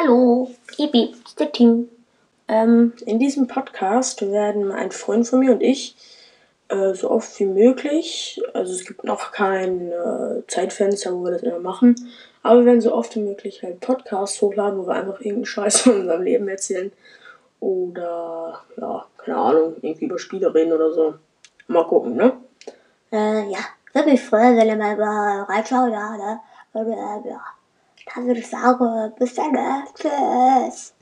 Hallo, Ibi, ist der Tim. Ähm, in diesem Podcast werden ein Freund von mir und ich äh, so oft wie möglich, also es gibt noch kein äh, Zeitfenster, wo wir das immer machen, aber wir werden so oft wie möglich halt Podcasts hochladen, wo wir einfach irgendeinen Scheiß von unserem Leben erzählen. Oder, ja, keine Ahnung, irgendwie über Spiele reden oder so. Mal gucken, ne? Äh, ja, würde mich freuen, wenn ihr mal über reinschaut, ja, ne? Und, äh, ja, würde ich sagen, bis dann? Tschüss.